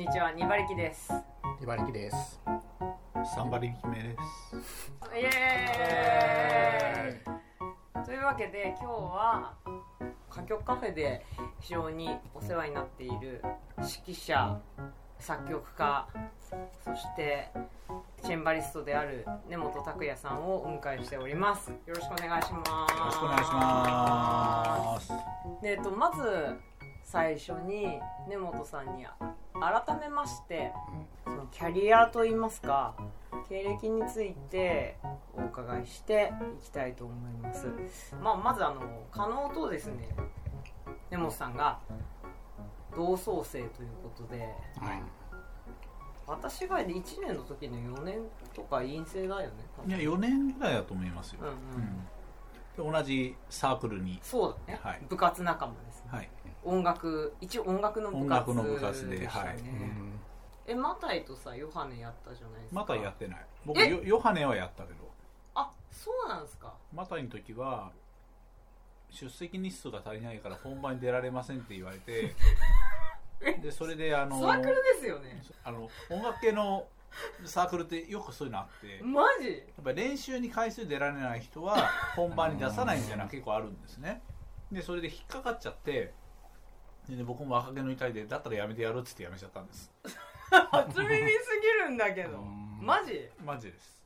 にちは、にばりきです。茨城です。サンバリ決めです。イエーイというわけで、今日は歌曲カフェで非常にお世話になっている指揮者、作曲家、そしてチェンバリストである根本拓也さんをお迎えしております。よろしくお願いします。よろしくお願いします。でえっと、まず最初に根本さんに改めましてそのキャリアといいますか経歴についてお伺いしていきたいと思います、まあ、まずあの加納とですね根本さんが同窓生ということではい。私が1年の時の4年とか陰性だよねいや、4年ぐらいだと思いますよ。うんうん。うん。で同じサークルに、そうだね、はい。部活仲間ですね。はい。音楽一応音楽の部音活楽の部活ではい。えマタイとさヨハネやったじゃないですか。またやってない。僕、え？ヨヨハネはやったけど、あそうなんですか。マタイの時は、出席日数が足りないから本番に出られませんって言われて、で、それで、あの、サークルですよね。あの、音楽系のサークルってよくそういうのあって、マジ？やっぱり練習に回数出られない人は本番に出さないみたいな結構あるんですね。でそれで引っかかっちゃってでね僕も若気の至りでだったらやめてやるっつってやめちゃったんです。初耳すぎるんだけど。うん。マジ？マジです。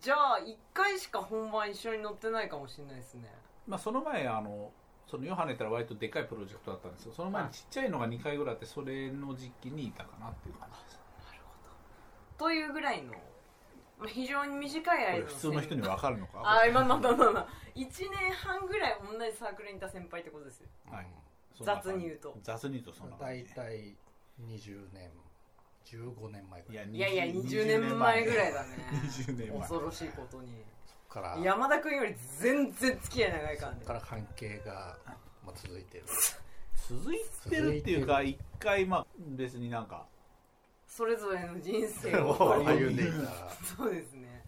じゃあ1回しか本番一緒に乗ってないかもしれないですね。まあその前あのそのヨハネったら割とでかいプロジェクトだったんですよ。その前にちっちゃいのが2回ぐらいあってそれの時期にいたかなっていう感じです。というぐらいのまあ非常に短い間の普通の人に分かるのか。あまあまあまあまあまあ。1年半ぐらい同じサークルにいた先輩ってことですよ。はい雑に言うと。雑に言うとそんな感大じ体20年、15年前ぐらい。いやいや20年前ぐらいだね。20年前。恐ろしいことにそこから、山田君より全然付き合い長いからねそこから関係が、まあ、続いてる。続いてるっていうか一回まあ別になんかそれぞれの人生を 歩んでいた。そうですね。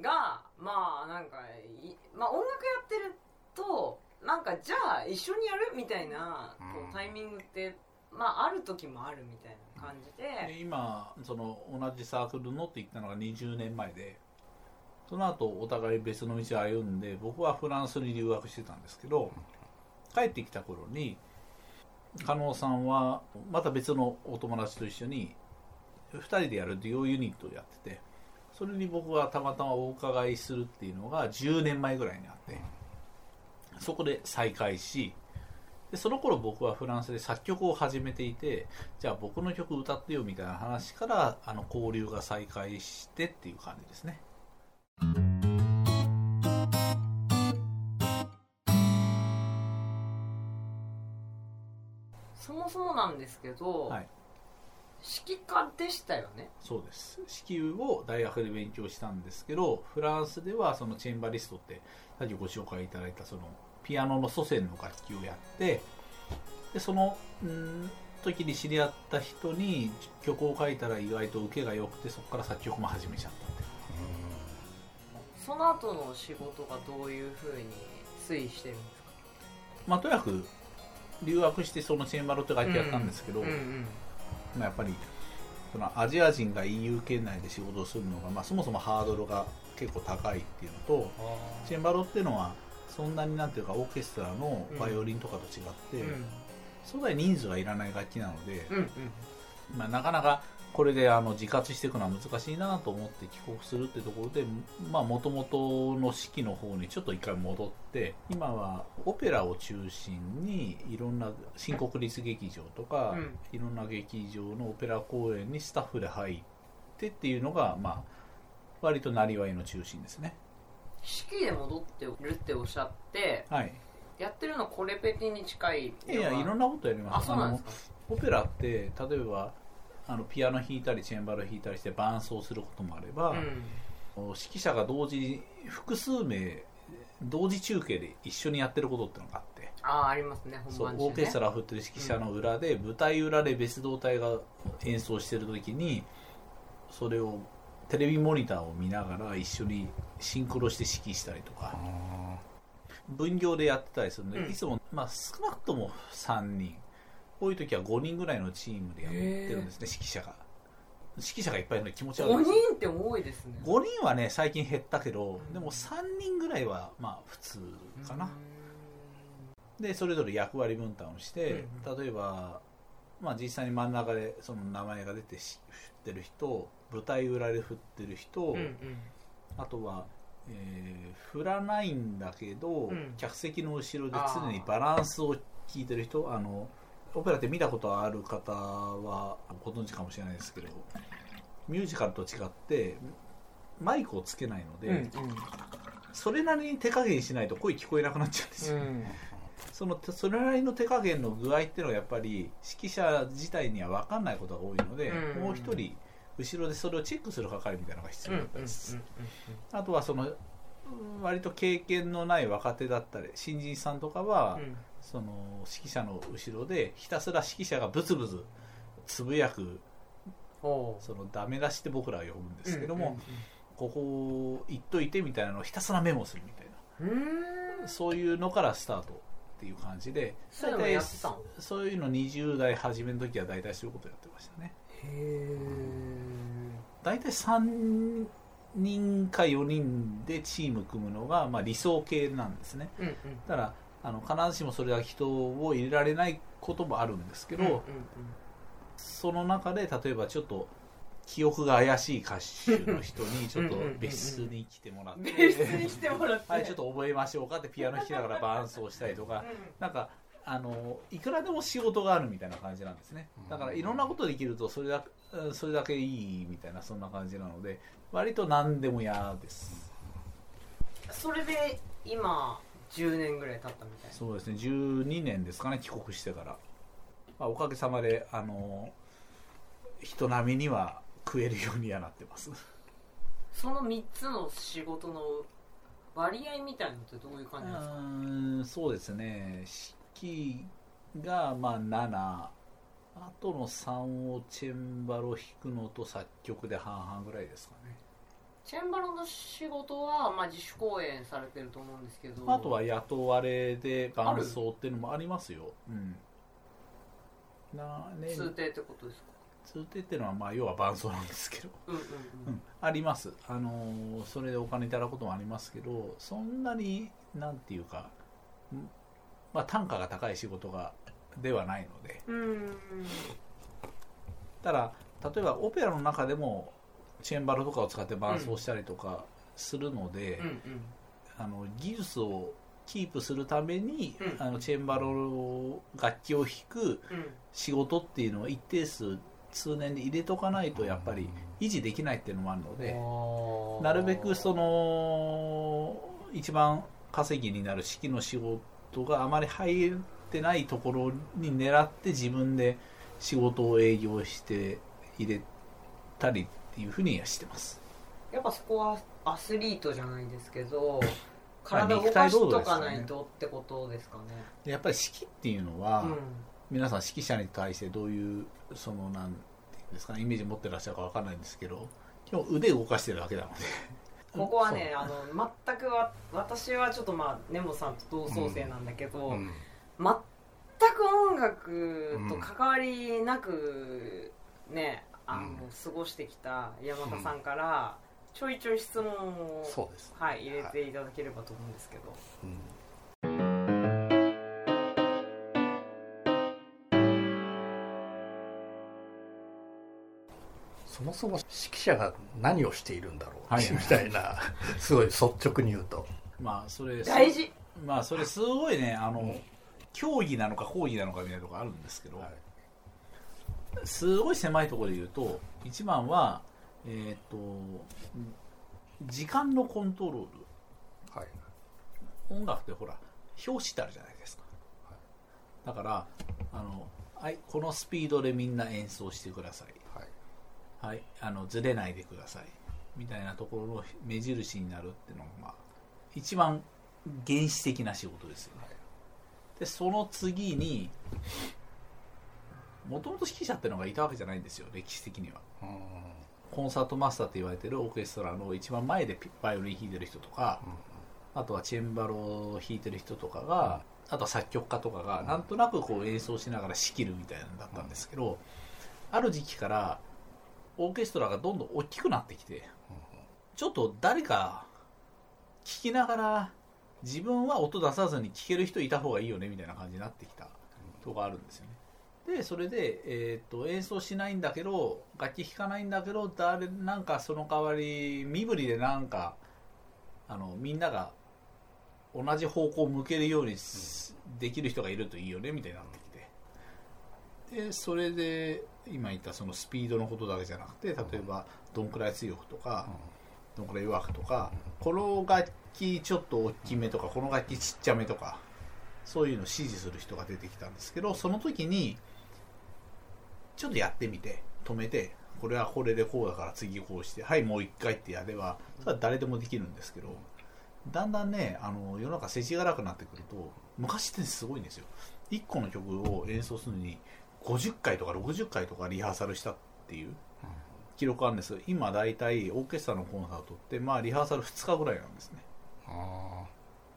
がまあなんかい、まあ、音楽やってるとなんかじゃあ一緒にやる？みたいなこうタイミングって、まあある時もあるみたいな感じで。で、今その同じサークルのって言ったのが20年前でその後お互い別の道を歩んで僕はフランスに留学してたんですけど帰ってきた頃に加納さんはまた別のお友達と一緒に2人でやるデュオユニットをやっててそれに僕はたまたまお伺いするっていうのが10年前ぐらいにあってそこで再会しでその頃僕はフランスで作曲を始めていてじゃあ僕の曲歌ってよみたいな話からあの交流が再開してっていう感じですね。そもそもなんですけど、はい指揮家でしたよね。そうです。指揮を大学で勉強したんですけどフランスではそのチェンバリストってさっきご紹介いただいたそのピアノの祖先の楽器をやってでそのん時に知り合った人に曲を書いたら意外と受けが良くてそこから作曲も始めちゃったって。その後の仕事がどういうふうに推移してるんですか？まあとにかく留学してそのチェンバロって楽器やったんですけど、うんうんまあ、やっぱりそのアジア人が EU 圏内で仕事をするのが、まあ、そもそもハードルが結構高いっていうのとチェンバロっていうのはそんなになんていうかオーケストラのバイオリンとかと違って、うん。そんなに人数がいらない楽器なので、うんうんまあ、なかなかこれであの自活していくのは難しいなと思って帰国するってところでもともとの式の方にちょっと一回戻って今はオペラを中心にいろんな新国立劇場とか、うんいろんな劇場のオペラ公演にスタッフで入ってっていうのが、まあ、割となりわいの中心ですね。指揮で戻ってるっておっしゃってはい。やってるのコレペティに近いいや、いろんなことやりあます。そうなんですか？オペラって例えばあのピアノ弾いたりチェンバロ弾いたりして伴奏することもあれば、うん。指揮者が同時に複数名同時中継で一緒にやってることってのがあって。ああありますねそう本番中ね。オーケストラを振ってる指揮者の裏で、舞台裏で別動隊が演奏してる時にそれをテレビモニターを見ながら一緒にシンクロして指揮したりとか。分業でやってたりするので、うん。いつも、まあ、少なくとも3人多い時は5人ぐらいのチームでやってるんですね指揮者が。指揮者がいっぱいいるので気持ち悪い5です人って多いですね。5人はね最近減ったけどでも3人ぐらいはまあ普通かな、でそれぞれ役割分担をして、例えば、まあ、実際に真ん中でその名前が出てし振ってる人舞台裏で振ってる人、うんうん。あとは、えー振らないんだけど、うん。客席の後ろで常にバランスを聞いてる人あのオペラって見たことある方はご存知かもしれないですけどミュージカルと違ってマイクをつけないので、うんそれなりに手加減しないと声聞こえなくなっちゃうんですよ、うん。そのそれなりの手加減の具合っていうのはやっぱり指揮者自体には分かんないことが多いので、うん。もう一人後ろでそれをチェックする係みたいなのが必うんうん要だったりす。る、あとはそのうん割と経験のない若手だったり新人さんとかは、うんその指揮者の後ろでひたすら指揮者がブツブツつぶやくそのダメ出しって僕らは呼ぶんですけども、うんここ言っといてみたいなのをひたすらメモするみたいな。うんうん。そういうのからスタートっていう感じでそういうのそういうの20代初めの時は大体そういうことやってましたね。へ大体3人か4人でチーム組むのが、まあ、理想形なんですね。えうんうん。だからあの必ずしもそれは人を入れられないこともあるんですけど、うんうんその中で例えばちょっと記憶が怪しい歌手の人にちょっと別室に来てもらっうんて別室に来てもらって。はいちょっと覚えましょうかってピアノ弾きながら伴奏したりとか。うなんかあのいくらでも仕事があるみたいな感じなんですね。だからいろんなことできるとそれだうんそれだけいいみたいなそんな感じなので割と何でも嫌です。んそれで今10年ぐらい経ったみたいな。そうですね。12年ですかね帰国してから、まあ、おかげさまであの人並みには食えるようにはなってます。その3つの仕事の割合みたいのってどういう感じですか？うーんそうですね。指揮がまあ7あとの3をチェンバロ弾くのと作曲で半々ぐらいですかねチェンバロの仕事は、まあ、自主公演されてると思うんですけど。あとは雇われで伴奏っていうのもありますよ。うん。なね。通定ってことですか？通定っていうのはまあ要は伴奏なんですけど。うんうんううん。ん、あります、あのーそれでお金いただくこともありますけどそんなになんていうか、んまあ、単価が高い仕事がではないので。うん。ただ例えばオペラの中でもチェンバロとかを使って伴奏したりとかするので、うんうん。あの技術をキープするために、うん。あのチェンバロ楽器を弾くうん。仕事っていうのを一定数通年で入れとかないとやっぱり維持できないっていうのもあるので、なるべくその一番稼ぎになる式の仕事があまり入ってないところに狙って自分で仕事を営業して入れたりっていうふうにはしてます。やっぱそこはアスリートじゃないですけどまあ体を動かしとかないとってことですかね。でやっぱり式っていうのは、うん。皆さん指揮者に対してどういうそのなんていうんですかねイメージ持ってらっしゃるかわかんないんですけど基本腕動かしてるだけなので。ここはねあの全くわ私はちょっとまあ根本さんと同窓生なんだけど、うん。全く音楽と関わりなくね、あのうん。過ごしてきた山田さんからちょいちょい質問を、そうです、はい、入れていただければと思うんですけど、うん。そもそも指揮者が何をしているんだろう、はい。みたいなすごい率直に言うと。まあそれ大事。まあそれすごいねあの、うん。競技なのか講義なのかみたいなところあるんですけど、はいすごい狭いところで言うと一番はえっ、と時間のコントロール。はい。音楽ってほら表紙ってあるじゃないですか、はい。だからあの、はい、このスピードでみんな演奏してください、はい。はい、あのずれないでください。みたいなところの目印になるっていうのが、まあ、一番原始的な仕事ですよね、でその次にもともと指揮者っていうのがいたわけじゃないんですよ歴史的には。うんコンサートマスターって言われてるオーケストラの一番前でピバイオリン弾いてる人とか、あとはチェンバロを弾いてる人とかがあとは作曲家とかがなんとなくこう演奏しながら仕切るみたいなのだったんですけど、ある時期からオーケストラがどんどん大きくなってきてちょっと誰か聴きながら自分は音出さずに聴ける人いた方がいいよねみたいな感じになってきたとこがあるんですよねでそれで、えー、と演奏しないんだけど楽器弾かないんだけど誰なんかその代わり身振りでなんかあのみんなが同じ方向を向けるようにすできる人がいるといいよねみたいになってきて。でそれで今言ったそのスピードのことだけじゃなくて例えばどんくらい強くとかどんくらい弱くとかこの楽器ちょっと大きめとかこの楽器ちっちゃめとかそういうのを指示する人が出てきたんですけどその時にちょっとやってみて止めてこれはこれでこうだから次こうしてはいもう一回ってやればそれは誰でもできるんですけどだんだんねあの世の中世知辛くなってくると昔ってすごいんですよ。1個の曲を演奏するのに50回とか60回とかリハーサルしたっていう記録あるんです今大体オーケストラのコンサートってまあリハーサル2日ぐらいなんですね。あ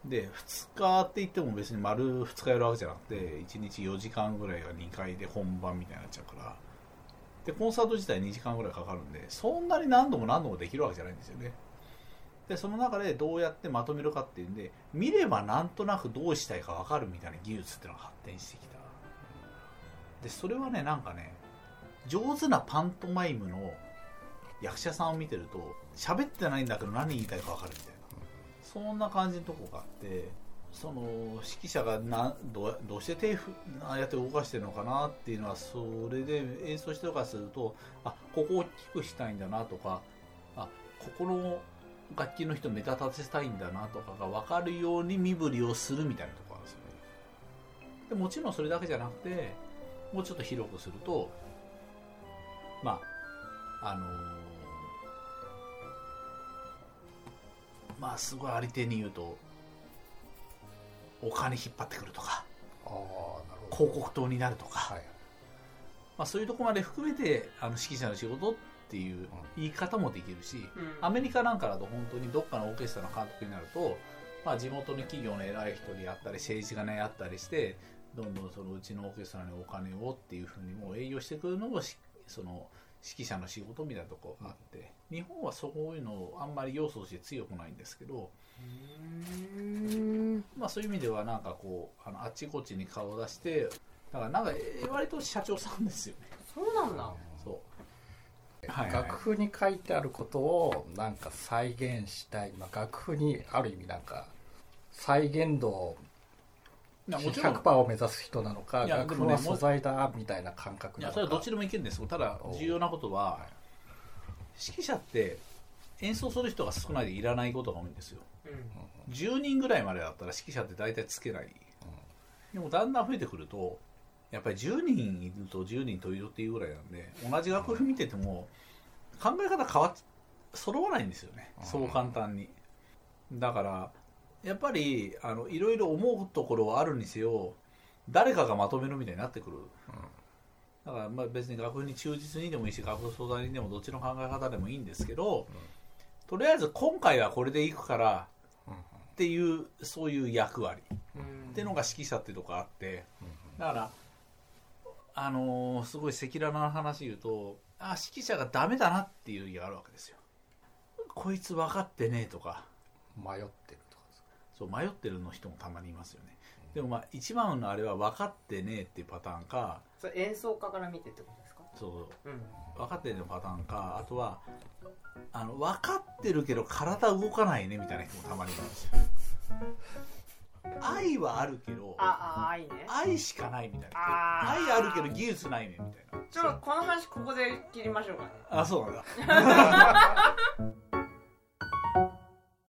で2日って言っても別に丸2日やるわけじゃなくて1日4時間ぐらいが2回で本番みたいになっちゃうから。でコンサート自体2時間ぐらいかかるんでそんなに何度も何度もできるわけじゃないんですよね。でその中でどうやってまとめるかっていうんで見ればなんとなくどうしたいか分かるみたいな技術っていうのが発展してきた。でそれはねなんかね上手なパントマイムの役者さんを見てると喋ってないんだけど何言いたいか分かるみたいな。そんな感じのとこがあってその指揮者がなどどうして手ああやって動かしてるのかなっていうのはそれで演奏してるかするとあここを大きくしたいんだなとかあここの楽器の人目立たせたいんだなとかが分かるように身振りをするみたいなところなんですよね。でもちろんそれだけじゃなくてもうちょっと広くするとまああのまあすごいありていに言うとお金引っ張ってくるとかあなるほど。広告塔になるとか、はいまあ、そういうところまで含めてあの指揮者の仕事っていう言い方もできるし、アメリカなんかだと本当にどっかのオーケストラの監督になると、まあ、地元の企業の偉い人であったり政治家ねあったりしてどんどんそのうちのオーケストラにお金をっていうふうにもう営業してくるのもしその指揮者の仕事みたいなところがあって日本はそういうのあんまり要素として強くないんですけど、うん。まあ、そういう意味ではなんかこうあのあっちこっちに顔を出してだからなんかえー割と社長さんですよね。そうなんだ。そう。はいはい。楽譜に書いてあることをなんか再現したい、まあ、楽譜にある意味なんか再現度いやもちろん。100%を目指す人なのかいや素材だみたいな感覚いなのか。やそれはどっちでもいけるんです。よただ重要なことは指揮者って演奏する人が少ないでいらないことが多いんですよ。うん。10人ぐらいまでだったら指揮者って大体つけない、でもだんだん増えてくるとやっぱり10人いると10人といるっていうぐらいなんで同じ楽譜見てても考え方変わっ揃わないんですよね。そう簡単に。だからやっぱりあのいろいろ思うところはあるにせよ誰かがまとめるみたいになってくる。だからまあ別に楽譜に忠実にでもいいし楽譜相談にでもどっちの考え方でもいいんですけど、とりあえず今回はこれでいくからっていうそういう役割。うん。っていうのが指揮者っていうとこがあって。だからあのーすごい赤裸々な話言うとあ指揮者がダメだなっていう時があるわけですよ。こいつ分かってねえとか。迷ってるそう迷ってるの人もたまにいますよね。でもまあ一番のあれは分かってねえっていうパターンかそれ演奏家から見てってことですか？そうう。ん。分かってるのパターンかあとはあの分かってるけど体動かないねみたいな人もたまにいるんですよ。愛はあるけどああ愛ね。愛しかないみたいな愛あるけど技術ないねみたいな。ちょっとこの話ここで切りましょうかね。あそうなんだ